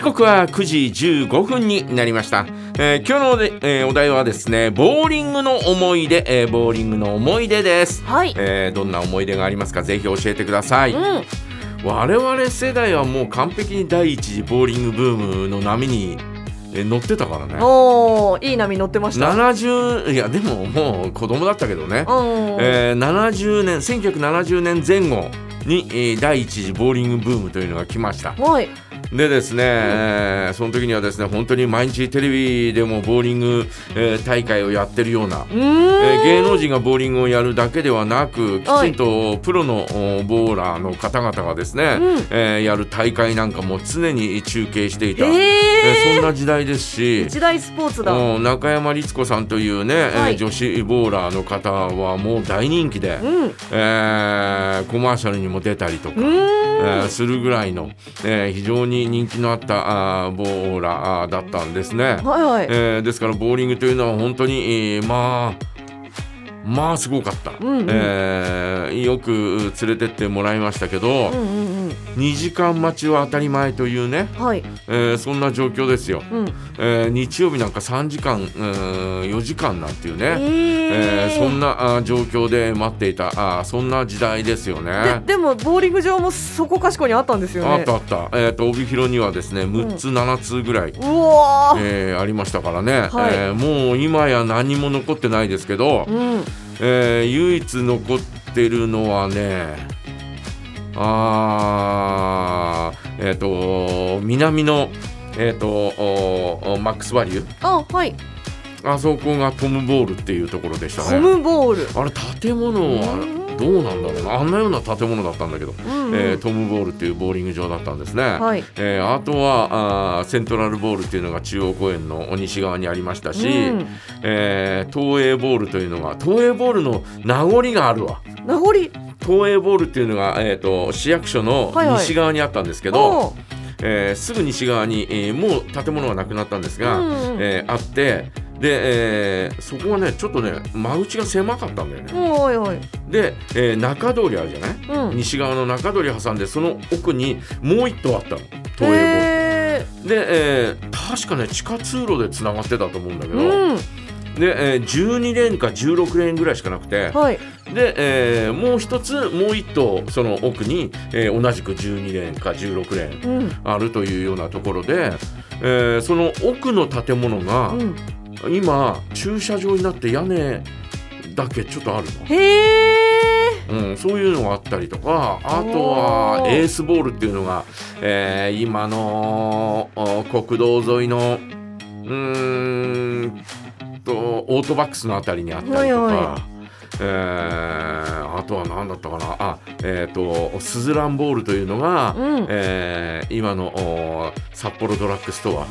時刻は9時15分になりました、えー今日のおで、えーお題はですねボーリングの思い出、えーボーリングの思い出です、はい。えーどんな思い出がありますか？ぜひ教えてください、うん。我々世代はもう完璧に第一次ボーリングブームの波に、えー乗ってたからねおーいい波乗ってました。70いやでももう子供だったけどね、うん。えー70年1970年前後に、えー第一次ボーリングブームというのが来ましたはい。でですね、えーその時にはですね本当に毎日テレビでもボーリング、えー大会をやってるような。えー芸能人がボーリングをやるだけではなくきちはいんとプロのおボーラーの方々がですね、うんえーやる大会なんかも常に中継していた、ええーそんー。な時代ですし一大スポーツだ。うん中山律子さんというね、えーはい女子ボーラーの方はもう大人気で、うん。うえーコマーシャルにも出たりとか。えーするぐらいの、えー非常に人気のあったあーボーラーだったんですね。はいはい。えーですからボーリングというのは本当に、えーまあまあすごかった、うんうんえーよく連れてってもらいましたけど、うんうんうん。2時間待ちは当たり前というね、はい。えーそんな状況ですよ、うん。えー日曜日なんか3時間、うん、4時間なんていうね、ええーー。そんなあー状況で待っていたあーそんな時代ですよね。ででもボーリング場もそこかしこにあったんですよね。あったあった、えー、と帯広にはですね6つ、7つぐらい、うわー。えーありましたからね、はいえーもう今や何も残ってないですけど、うん。えー唯一残ってるのはねあーえっ、と南のえっ、とおおマックスバリュー？あはい。あそこがトムボールっていうところでしたトね。ムボール。あれ建物はどうなんだろうなあんなような建物だったんだけど、うんうん。えートムボールっていうボーリング場だったんですね。はい。えーあとはあーセントラルボールっていうのが中央公園の西側にありましたし、うんえー東映ボールというのが東映ボールの名残があるわ名残。東映ボールっていうのが、えー、と市役所のはいはい西側にあったんですけど、おーえーすぐ西側に、えーもう建物はなくなったんですが、うんうんえーあってで、えーそこはねちょっとね間口が狭かったんだよね。おいおい。で、えー中通りあるじゃない？うん。西側の中通り挟んでその奥にもう一棟あったの東映ボール。へで、えー確かね地下通路でつながってたと思うんだけーど、うん。で、えー12レーンか16レーンぐらいしかなくてはい。で、えーもう一つもう一棟その奥に、えー同じく12レーンか16レーンうん。あるというようなところで、えーその奥の建物がうん。今駐車場になって屋根だけちょっとあるの。へえ。うん、そういうのがあったりとかあとはエースボールっていうのが、えー今のお国道沿いのうーんとオートバックスのあたりにあったりとか。はいはえーあとは何だったかな？あえっ、とスズランボールというのが、うん。えー今のお札幌ドラッグストア。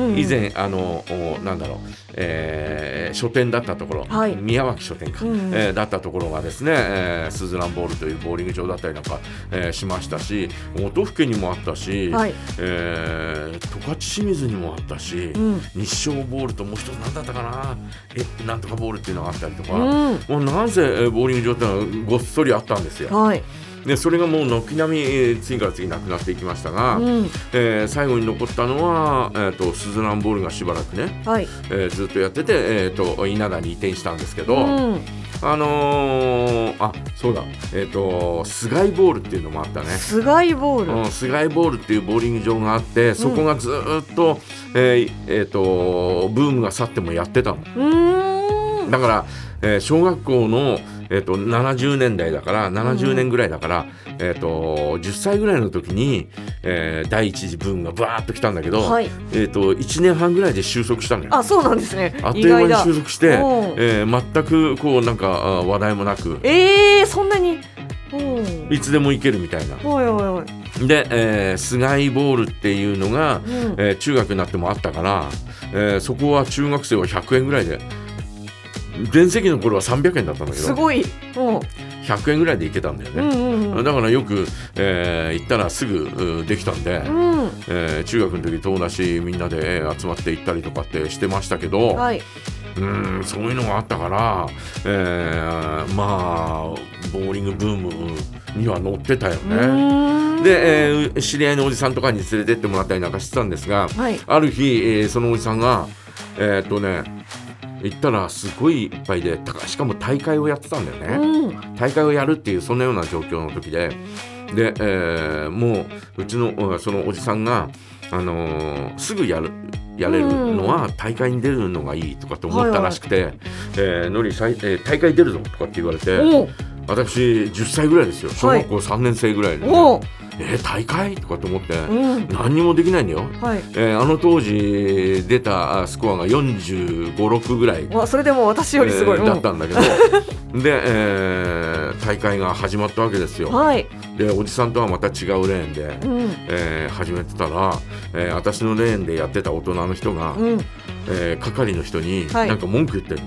うん。以前あのおなんだろう、えー書店だったところ、はい。宮脇書店か、うんえーだったところがですね、えースズランボールというボーリング場だったりなんか、えーしましたし音更にもあったし、はい。えー十勝清水にもあったし、うん。日照ボールともう一つ何だったかな？えなんとかボールっていうのがあったりとか、うん。もうなぜえーボーリング場っていうのはごっそりあったんですよ。はい。でそれがもう軒並みえー次から次なくなっていきましたが、うん。えー最後に残ったのは、えー、とスズランボールがしばらくね、はい。えーずっとやってて、えー、と稲田に移転したんですけど、うん。あのーあそうだ、えー、とスガイボールっていうのもあったね。スガイボール。うん、スガイボールっていうボーリング場があってそこがずーっと,、えーえーとブームが去ってもやってたの。うーん。だから、えー小学校の、えー、と70年代だから70年ぐらいだから、えー、と10歳ぐらいの時に、えー第一次ブームがバーッと来たんだけど、はい。えー、と1年半ぐらいで収束したのよ。あ、そうなんですねあっ。という間に。収束して、えー全くこうなんかあ話題もなくええ、そんなに？うん。いつでも行けるみたいな。おいおいおい。で、えー、スガイボールっていうのが、うん。えー中学になってもあったから、えーそこは中学生は100円ぐらいで全盛期の頃は300円だったんだけどすごい。うん。100円ぐらいで行けたんだようんね、うんうん。だからよく、えー行ったらすぐうできたんで、うん。えー中学の時友達みんなでえー集まって行ったりとかってしてましたけど、はい。うんそういうのがあったから、えーまあボーリングブームには乗ってたようね。で、えー知り合いのおじさんとかに連れてってもらったりなんかしてたんですがはいある日、えーそのおじさんがえーっとね行ったらすごいいっぱいでたしかも大会をやってたんだよね。うん。大会をやるっていうそんなような状況の時で。で、えーもううちのおそのおじさんが、あのーすぐやるやれるのは大会に出るのがいいとかって思ったらしくて「えーのりさいえー大会出るぞ」とかって言われてお私10歳ぐらいですよ。小学校3年生ぐらいで、ね。おえー大会？とかって思ってうん。何にもできないんだよ。はい。えーあの当時出たあスコアが45、6ぐらい。わそれでも私よりすごい、えーだったんだけど。で、えー大会が始まったわけですよ。はい、でおじさんとはまた違うレーンで、うん。えー始めてたら、えー私のレーンでやってた大人の人が、うん、えー係の人にはい。なんか文句言ってる、は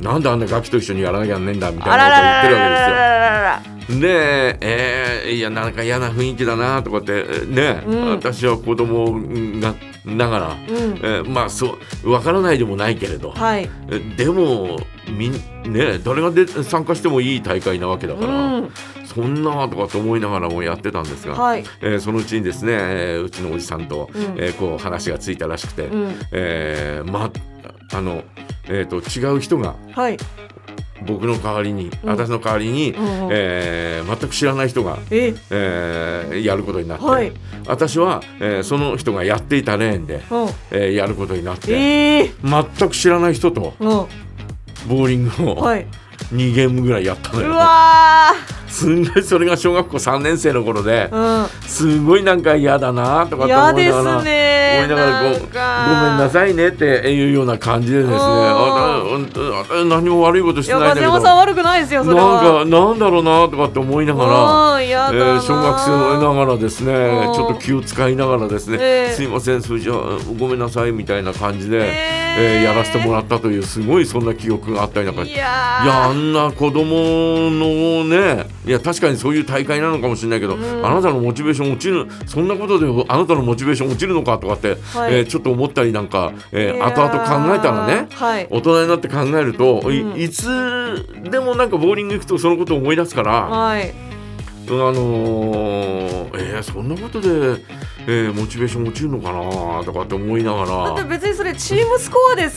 なんであんなガキと一緒にやらなきゃねえんだみたいなことを言ってるわけですよ。で、えーいやなんか嫌な雰囲気だなとかってね、うん。私は子供がながら、うん。えーまあそうわからないでもないけれど、はい、えでもみんね誰がで参加してもいい大会なわけだうから、ん、そんなとかって思いながらもやってたんですが、はい、えーそのうちにですね、えーうちのおじさんと、うん。えーこう話がついたらしくて、うん、えーまあの、えー、と違う人がはい、僕の代わりに、うん。私の代わりに、うんうんえー全く知らない人が、え、えーやることになって、はい。私は、えーその人がやっていたレーンで、うん、えーやることになって、ええ全く知らない人とうん、ボーリングをはい、2ゲームぐらいやったのうよ。わすんごいそれが小学校3年生の頃で、ー、すごいなんか嫌だなとかうん、って思いながら。ね。思いながらごごめんなさいねっていうような感じでですね、あああ何も悪いことしてないんだけど、ないですよ、それは。なんかなんだろうなとかって思いながら。えー小学生のながらですね。うん。ちょっと気を使いながらですね、ええ。すいませんそれじゃあごめんなさいみたいな感じで、え。えーやらせてもらったというすごいそんな記憶があったりなんか。いやあんな子供のねいや確かにそういう大会なのかもしれないけど、うんあなたのモチベーション落ちるそんなことであなたのモチベーション落ちるのかとかって、はいえーちょっと思ったりなんか、えー後々考えたらねはい。大人になって考えると、いつでもなんかボーリング行くとそのことを思い出すから。はい。あのー、えー、そんなことで、えー、モチベーション落ちるのかなとかって思いながら。だって別にそれチームスコアで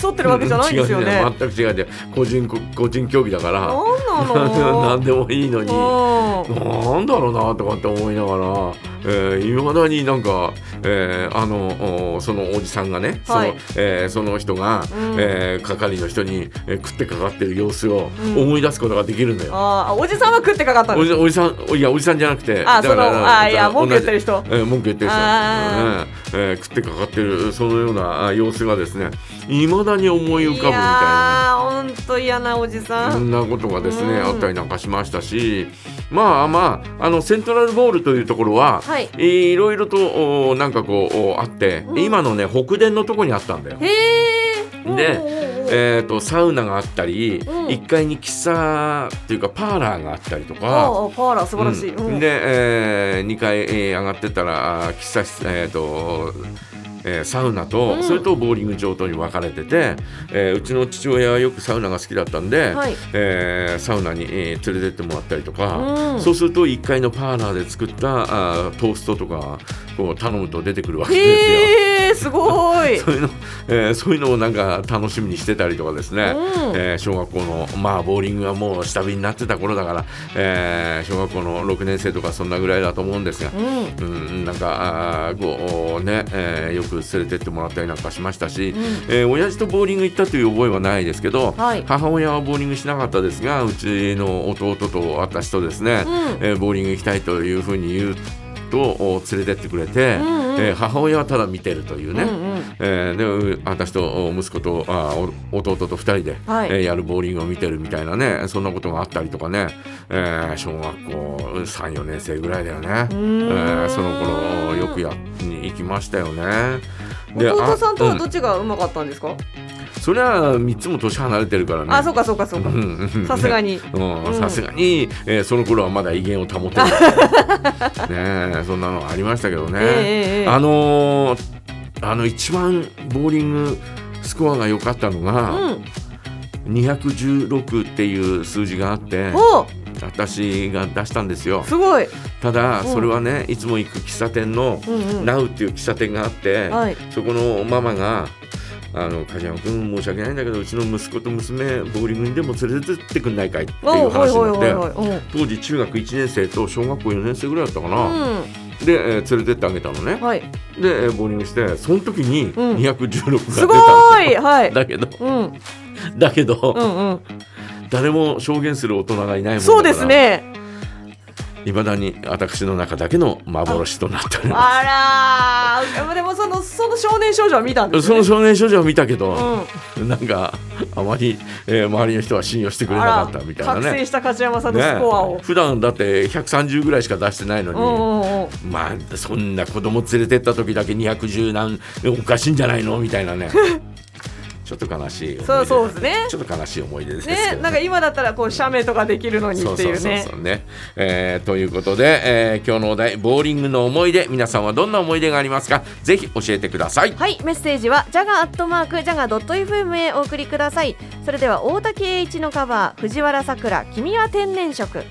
競ってるわけじゃないんですよね。違う全く違うね個人個人競技だからなんなの？何でもいいのにうんなんだろうなとかって思いながらえーいま、だになんか、えーあのおそのおじさんがね、はいそのえーその人が、うんえー係の人に、えー食ってかかってる様子をうん思い出すことができるんだよ。あーあ、おじさんは食ってかかったんお。じおじさんいやおじさんじゃなくてあ、その、あ、いや、文句言ってる人人。えー文句言ってる人、ーえー食ってかかってるそのようなあ様子がですねいまだに思い浮かぶみたいな。本当嫌なおじさん。そんなことがですね、うんあったりなんかしましたしまあまああのセントラルボールというところは、はい。いろいろとおなんかこうおあって、うん今のね北電のとこにあったんだよ。でえー、とサウナがあったり、うん1階に喫茶っていうかパーラーがあったりとあか。あ、パーラー素晴らしい。うんうんで、え2階、えー上がってったら喫茶室、えーとえーサウナと、うん。それとボーリング場とに分かれてて、えーうちの父親はよくサウナが好きだったんで、はい。えーサウナに、えー連れてってもらったりとか、うん。そうすると1階のパーラーで作ったあートーストとかこう頼むと出てくるわけですよ。へえ、すごい。そういうの、えーそういうのをなんか楽しみにしてたりとかですね、うん。えー小学校のまあボーリングはもう下火になってた頃だから、えー小学校の6年生とかそんなぐらいだと思うんですが、うん。うん、なんかあーこうね、えーよく連れてってもらったりなんかしましたし、うん。えー親父とボーリング行ったという覚えはないですけど、はい。母親はボーリングしなかったですがうちの弟と私とですね、うん。えーボーリング行きたいというふうに言うとお連れてってくれて、うんうん。えー母親はただ見てるというね、うんうん。えーでう私とお息子とあお弟と2人で、はい。えーやるボーリングを見てるみたいなねそんなことがあったりとかね、えー小学校34年生ぐらいだよね、えーその頃よくやに行きましたよね。で弟さんとはあどっちがうまかったんですか？うんそれは3つも年離れてるからね。あ、そうか、そうか、そうかう。んうんさすがに。うんうんさすがに、えーその頃はまだ威厳を保ってる ねえそんなのありましたけどね、ええええあのーあの一番ボーリングスコアが良かったのが、うん。216っていう数字があって。私が出したんですよすごい。ただうんそれはねいつも行く喫茶店のうんうん。ナウっていう喫茶店があって、はい。そこのママが「あの梶山君申し訳ないんだけどうちの息子と娘ボーリングにでも連れてってくんないかい?」っていう話になってはい。当時中学1年生と小学校4年生ぐらいだったかな、うん。で、えー連れてってあげたのねうん。はい。で、えーボーリングしてその時にうん216が出すごたの、い。はい。だけどうん。だけど、うんうん。誰も証言する大人がいないもんだからそうですね。いまだに私の中だけの幻となっておりまあらー。でもそのその少年少女は見たんですすね。その少年少女は見たけど、うん。なんかあまり、えー周りの人は信用してくれなかったみたいな覚ね醒した梶山さんのスコアをね。普段だって130ぐらいしか出してないのに、うんうんうん。まあそんな子供連れてった時だけ210何おかしいんじゃないの？みたいなねちょっと悲しい思い出そうそうですね。ちょっと悲しい思い出ですけどね、なんか今だったらこう写メとかできるのにっていうねそう。そうね、えーということで、えー今日のお題ボーリングの思い出皆さんはどんな思い出がありますか？ぜひ教えてくださいはい、メッセージはジャガアットマークジャガドット FM へお送りください。それでは大竹栄一のカバー藤原さくら君は天然色。